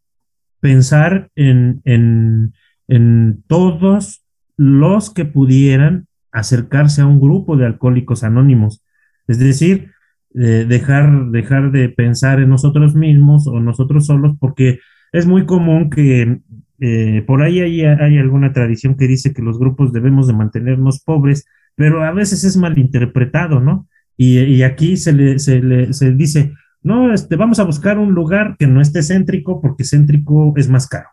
[SPEAKER 2] Pensar en, en, en todos los que pudieran acercarse a un grupo de alcohólicos anónimos. Es decir, eh, dejar, dejar de pensar en nosotros mismos o nosotros solos, porque es muy común que eh, por ahí hay, hay, alguna tradición que dice que los grupos debemos de mantenernos pobres, pero a veces es malinterpretado, ¿no? Y, aquí se le, se le se dice, no, este, vamos a buscar un lugar que no esté céntrico porque céntrico es más caro.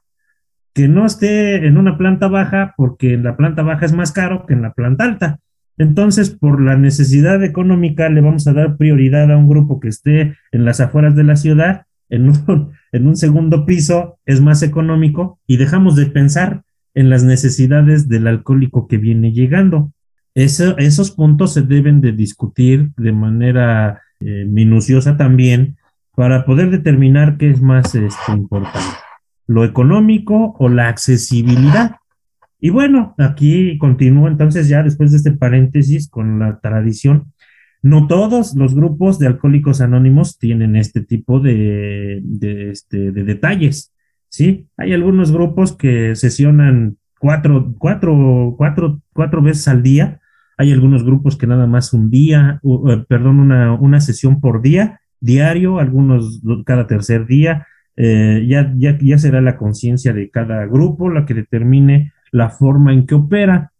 [SPEAKER 2] que no esté en una planta baja porque en la planta baja es más caro que en la planta alta. Entonces, por la necesidad económica, le vamos a dar prioridad a un grupo que esté en las afueras de la ciudad, en un, en un segundo piso, es más económico y dejamos de pensar en las necesidades del alcohólico que viene llegando. Esos puntos se deben de discutir de manera eh, minuciosa también para poder determinar qué es más este, importante, lo económico o la accesibilidad. Y bueno, aquí continúo entonces ya después de este paréntesis con la tradición. No todos los grupos de alcohólicos anónimos tienen este tipo de, de, este, de detalles, ¿sí? Hay algunos grupos que sesionan cuatro, cuatro, cuatro, cuatro veces al día. Hay algunos grupos que nada más un día, uh, perdón, una, una sesión por día, diario, algunos cada tercer día. Eh, ya, ya, ya será la conciencia de cada grupo la que determine la forma en que opera.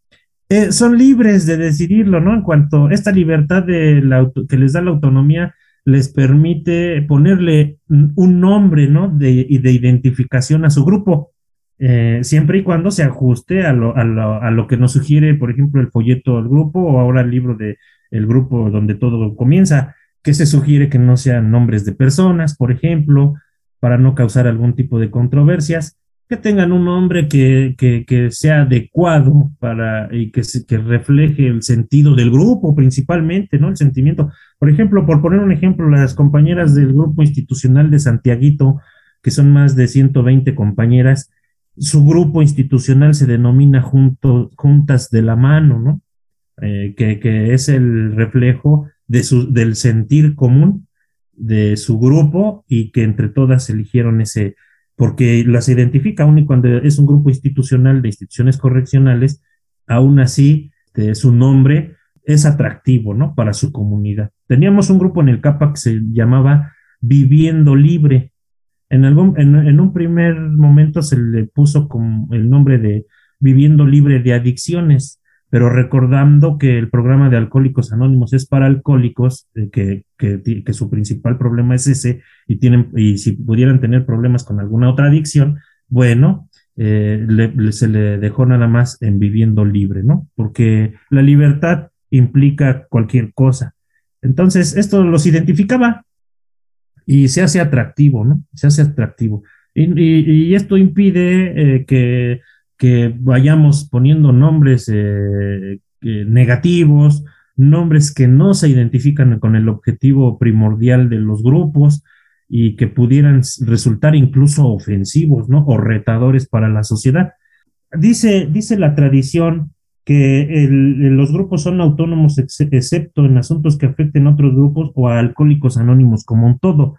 [SPEAKER 2] Eh, son libres de decidirlo, ¿no? En cuanto a esta libertad de la que les da la autonomía les permite ponerle un nombre, ¿no? De, de identificación a su grupo, eh, siempre y cuando se ajuste a lo, a, lo, a lo, que nos sugiere, por ejemplo, el folleto del grupo o ahora el libro del el grupo donde todo comienza, que se sugiere que no sean nombres de personas, por ejemplo, para no causar algún tipo de controversias que tengan un nombre que, que, sea adecuado para y que, que refleje el sentido del grupo principalmente, ¿no? El sentimiento. Por ejemplo, por poner un ejemplo, las compañeras del grupo institucional de Santiaguito, que son más de 120 compañeras, su grupo institucional se denomina junto, Juntas de la Mano, ¿no? Eh, que, que, es el reflejo de su, del sentir común de su grupo y que entre todas eligieron ese, porque las identifica aún y cuando es un grupo institucional de instituciones correccionales, aún así este, su nombre es atractivo, ¿no? Para su comunidad. Teníamos un grupo en el CAPA que se llamaba Viviendo Libre. En, algún, en, un primer momento se le puso como el nombre de Viviendo Libre de Adicciones, pero recordando que el programa de Alcohólicos Anónimos es para alcohólicos, eh, que, que, su principal problema es ese, y, tienen, y si pudieran tener problemas con alguna otra adicción, bueno, eh, se le dejó nada más en viviendo libre, ¿no? Porque la libertad implica cualquier cosa. Entonces, esto los identificaba y se hace atractivo, ¿no? Se hace atractivo. Y, esto impide eh, que que vayamos poniendo nombres eh, negativos, nombres que no se identifican con el objetivo primordial de los grupos y que pudieran resultar incluso ofensivos, ¿no? O retadores para la sociedad. Dice, dice la tradición que los grupos son autónomos excepto en asuntos que afecten a otros grupos o a alcohólicos anónimos como un todo.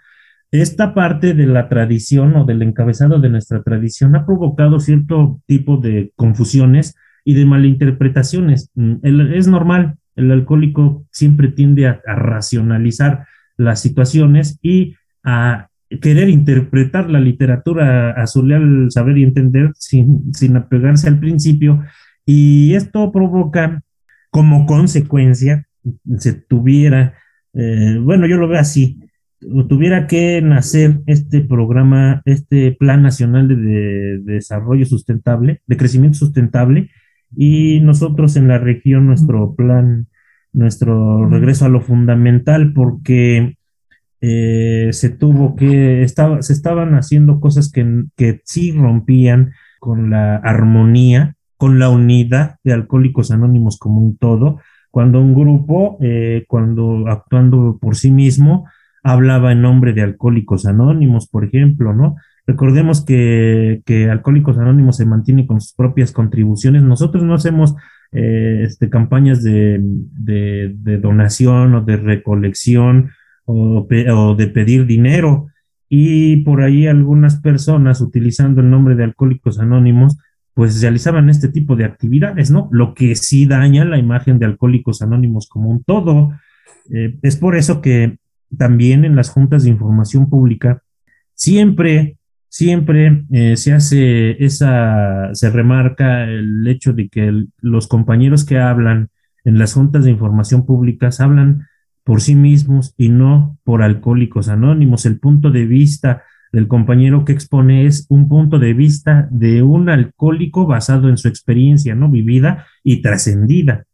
[SPEAKER 2] Esta parte de la tradición o del encabezado de nuestra tradición ha provocado cierto tipo de confusiones y de malinterpretaciones. Mm, es normal, el alcohólico siempre tiende a, racionalizar las situaciones y a querer interpretar la literatura a su leal saber y entender sin, sin apegarse al principio. Y esto provoca como consecuencia, se tuviera, eh, bueno, yo lo veo así, tuviera que nacer este programa, este Plan Nacional de, Desarrollo Sustentable, de Crecimiento Sustentable, y nosotros en la región nuestro plan, nuestro regreso a lo fundamental, porque eh, se tuvo que, estaba, se estaban haciendo cosas que, que sí rompían con la armonía, con la unidad de Alcohólicos Anónimos como un todo, cuando un grupo, eh, cuando actuando por sí mismo, hablaba en nombre de Alcohólicos Anónimos, por ejemplo, ¿no? Recordemos que, que Alcohólicos Anónimos se mantiene con sus propias contribuciones. Nosotros no hacemos eh, este, campañas de, de, donación o de recolección o, o, de pedir dinero. Y por ahí algunas personas, utilizando el nombre de Alcohólicos Anónimos, pues realizaban este tipo de actividades, ¿no? Lo que sí daña la imagen de Alcohólicos Anónimos como un todo. Eh, es por eso que también en las juntas de información pública, siempre, siempre eh, se hace esa, se remarca el hecho de que los compañeros que hablan en las juntas de información públicas hablan por sí mismos y no por alcohólicos anónimos. El punto de vista del compañero que expone es un punto de vista de un alcohólico basado en su experiencia, ¿no? Vivida y trascendida,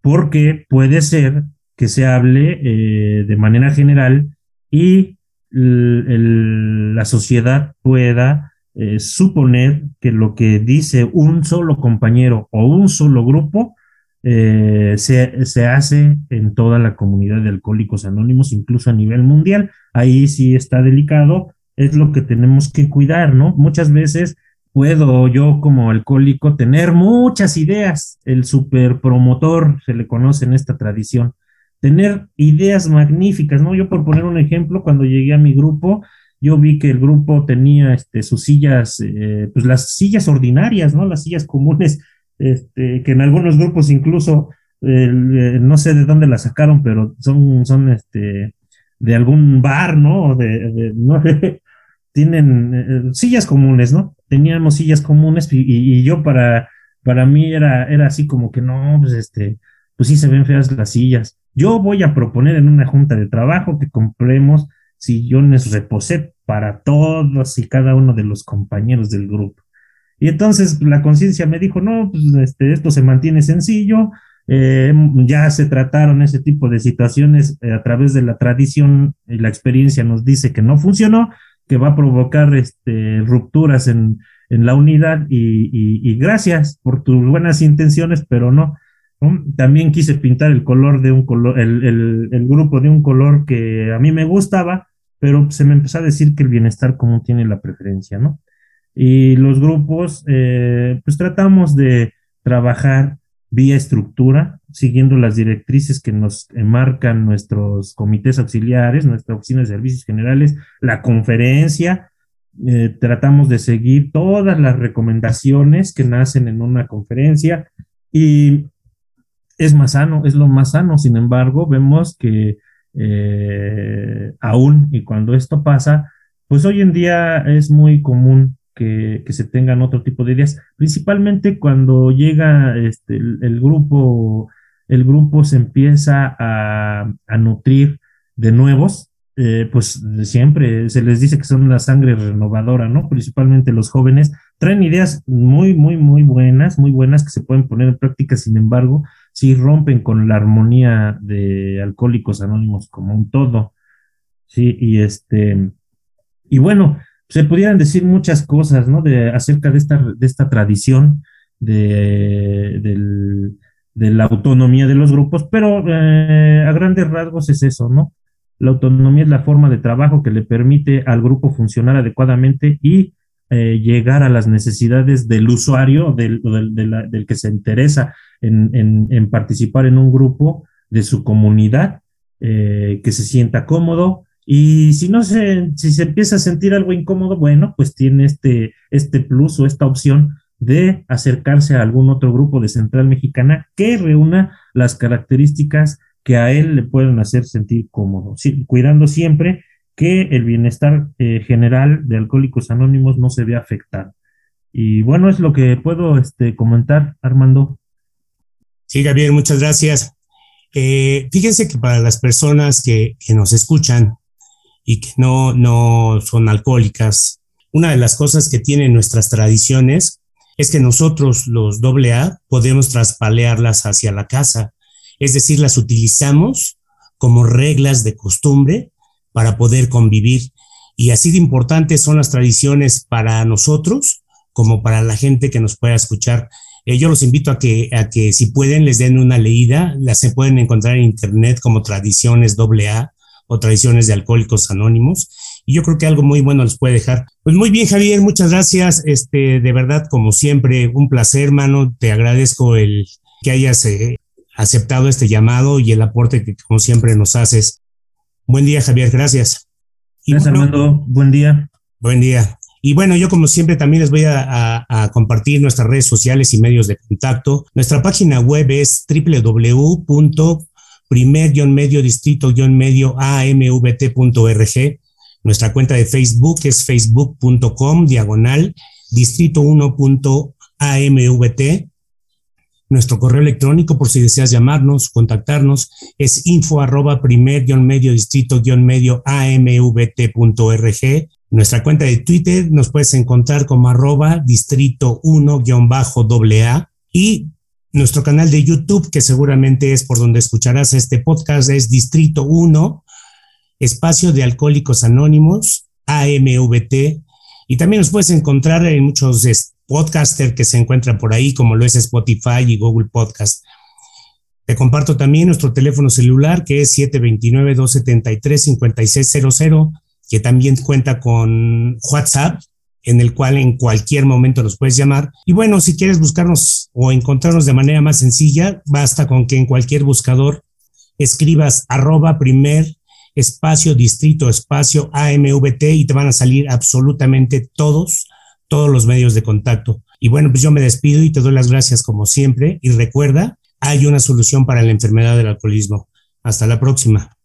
[SPEAKER 2] porque puede ser que se hable eh, de manera general y la sociedad pueda eh, suponer que lo que dice un solo compañero o un solo grupo eh, se, se, hace en toda la comunidad de alcohólicos anónimos, incluso a nivel mundial. Ahí sí está delicado, es lo que tenemos que cuidar, ¿no? Muchas veces puedo yo como alcohólico tener muchas ideas, el super promotor se le conoce en esta tradición, tener ideas magníficas, ¿no? Yo por poner un ejemplo, cuando llegué a mi grupo, yo vi que el grupo tenía este, sus sillas, eh, pues las sillas ordinarias, ¿no? Las sillas comunes, este, que en algunos grupos incluso, eh, no sé de dónde las sacaron, pero son, son este, de algún bar, ¿no? De, no tienen eh, sillas comunes, ¿no? Teníamos sillas comunes y, yo para, para mí era, era así como que no, pues este, pues sí se ven feas las sillas. Yo voy a proponer en una junta de trabajo que compremos sillones reposé para todos y cada uno de los compañeros del grupo. Y entonces la conciencia me dijo, no, pues este, esto se mantiene sencillo, eh, ya se trataron ese tipo de situaciones eh, a través de la tradición y la experiencia nos dice que no funcionó, que va a provocar este, rupturas en, en la unidad y, gracias por tus buenas intenciones, pero no. También quise pintar el color de un color, el, el, el grupo de un color que a mí me gustaba, pero se me empezó a decir que el bienestar común tiene la preferencia, ¿no? Y los grupos, eh, pues tratamos de trabajar vía estructura, siguiendo las directrices que nos marcan nuestros comités auxiliares, nuestra oficina de servicios generales, la conferencia, eh, tratamos de seguir todas las recomendaciones que nacen en una conferencia y es más sano, es lo más sano, sin embargo, vemos que eh, aún y cuando esto pasa, pues hoy en día es muy común que, se tengan otro tipo de ideas, principalmente cuando llega este, el, grupo, el grupo se empieza a, nutrir de nuevos, eh, pues siempre se les dice que son una sangre renovadora, ¿no? Principalmente los jóvenes traen ideas muy, muy, muy buenas, muy buenas que se pueden poner en práctica, sin embargo, sí rompen con la armonía de Alcohólicos Anónimos como un todo. Sí, y este, y bueno, se pudieran decir muchas cosas, ¿no? De, acerca de esta, de esta tradición de, de la autonomía de los grupos, pero eh, a grandes rasgos es eso, ¿no? La autonomía es la forma de trabajo que le permite al grupo funcionar adecuadamente y eh, llegar a las necesidades del usuario, del, del, que se interesa en, participar en un grupo de su comunidad, eh, que se sienta cómodo. Y si no se, si se empieza a sentir algo incómodo, bueno, pues tiene este, este plus o esta opción de acercarse a algún otro grupo de Central Mexicana que reúna las características que a él le pueden hacer sentir cómodo, cuidando siempre que el bienestar eh, general de Alcohólicos Anónimos no se vea afectado. Y bueno, es lo que puedo este, comentar, Armando.
[SPEAKER 1] Sí, Gabriel, muchas gracias. Eh, fíjense que para las personas que, que, nos escuchan y que no, no son alcohólicas, una de las cosas que tienen nuestras tradiciones es que nosotros, los AA, podemos traspalearlas hacia la casa, es decir, las utilizamos como reglas de costumbre para poder convivir. Y así de importantes son las tradiciones para nosotros como para la gente que nos pueda escuchar. Eh, yo los invito a que, a que si pueden les den una leída, las se pueden encontrar en internet como tradiciones AA o tradiciones de alcohólicos anónimos. Y yo creo que algo muy bueno les puede dejar. Pues muy bien, Javier, muchas gracias. Este, de verdad, como siempre, un placer, hermano. Te agradezco el que hayas eh, aceptado este llamado y el aporte que, como siempre, nos haces. Buen día, Javier, gracias.
[SPEAKER 2] gracias, Armando. Buen día.
[SPEAKER 1] Buen día. Y bueno, yo como siempre también les voy a, compartir nuestras redes sociales y medios de contacto. Nuestra página web es www.primer-medio distrito-medio amvt.org. Nuestra cuenta de Facebook es facebook.com diagonal distrito 1.amvt. Nuestro correo electrónico, por si deseas llamarnos, contactarnos, es info arroba primer medio distrito medio amvt.org. Nuestra cuenta de Twitter nos puedes encontrar como arroba distrito 1-AA y nuestro canal de YouTube, que seguramente es por donde escucharás este podcast, es Distrito 1, Espacio de Alcohólicos Anónimos, AMVT. Y también nos puedes encontrar en muchos podcasters que se encuentran por ahí, como lo es Spotify y Google Podcast. Te comparto también nuestro teléfono celular, que es 729-273-5600, que también cuenta con WhatsApp en el cual en cualquier momento nos puedes llamar. Y bueno, si quieres buscarnos o encontrarnos de manera más sencilla, basta con que en cualquier buscador escribas arroba primer espacio distrito espacio AMVT y te van a salir absolutamente todos, todos los medios de contacto. Y bueno, pues yo me despido y te doy las gracias como siempre y recuerda, hay una solución para la enfermedad del alcoholismo. Hasta la próxima.